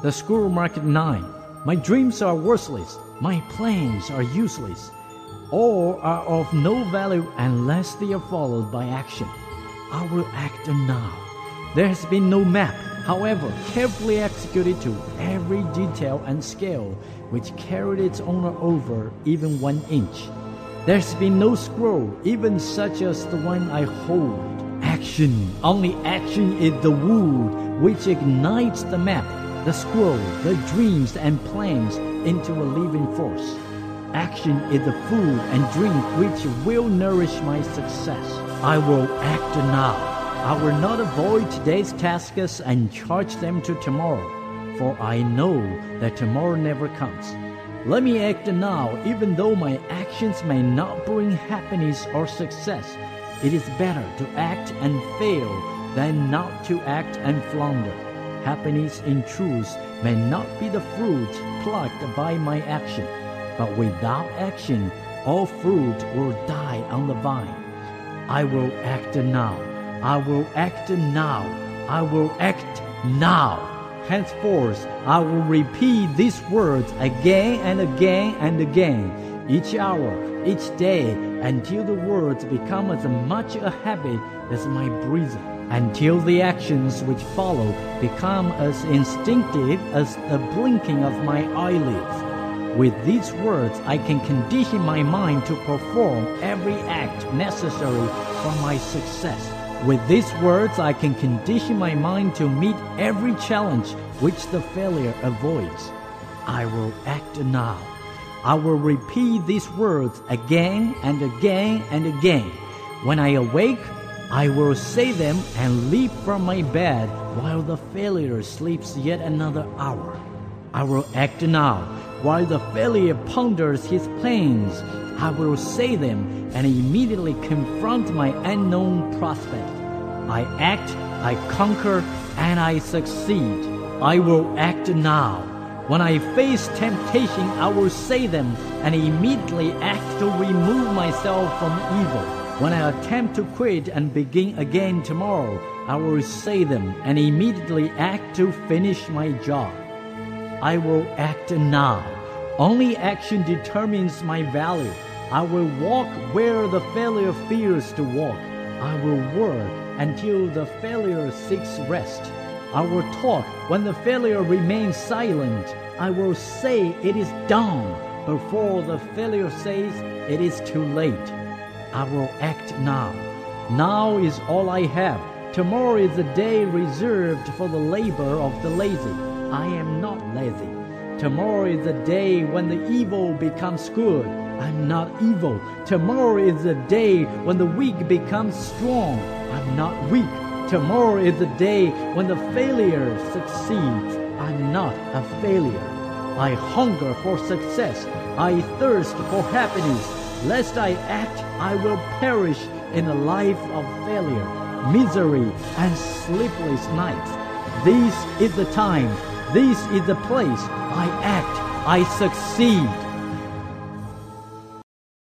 The Scroll Marked 9. My dreams are worthless. My plans are useless. All are of no value unless they are followed by action. I will act now. There has been no map, however, carefully executed to every detail and scale, which carried its owner over even one inch. There's been no scroll, even such as the one I hold. Action, only action is the wood which ignites the map, the scroll, the dreams and plans into a living force. Action is the food and drink which will nourish my success. I will act now. I will not avoid today's tasks and charge them to tomorrow, for I know that tomorrow never comes. Let me act now, even though my actions may not bring happiness or success. It is better to act and fail than not to act and flounder. Happiness in truth may not be the fruit plucked by my action, but without action, all fruit will die on the vine. I will act now. I will act now. I will act now. Henceforth, I will repeat these words again and again and again, each hour, each day, until the words become as much a habit as my breathing, until the actions which follow become as instinctive as the blinking of my eyelids. With these words, I can condition my mind to perform every act necessary for my success. With these words, I can condition my mind to meet every challenge which the failure avoids. I will act now. I will repeat these words again and again and again. When I awake, I will say them and leap from my bed while the failure sleeps yet another hour. I will act now while the failure ponders his plans. I will say them and immediately confront my unknown prospect. I act, I conquer, and I succeed. I will act now. When I face temptation, I will say them and immediately act to remove myself from evil. When I attempt to quit and begin again tomorrow, I will say them and immediately act to finish my job. I will act now. Only action determines my value. I will walk where the failure fears to walk. I will work until the failure seeks rest. I will talk when the failure remains silent. I will say it is done before the failure says it is too late. I will act now. Now is all I have. Tomorrow is the day reserved for the labor of the lazy. I am not lazy. Tomorrow is the day when the evil becomes good. I'm not evil. Tomorrow is the day when the weak becomes strong. I'm not weak. Tomorrow is the day when the failure succeeds. I'm not a failure. I hunger for success. I thirst for happiness. Lest I act, I will perish in a life of failure, misery, and sleepless nights. This is the time. This is the place. I act. I succeed.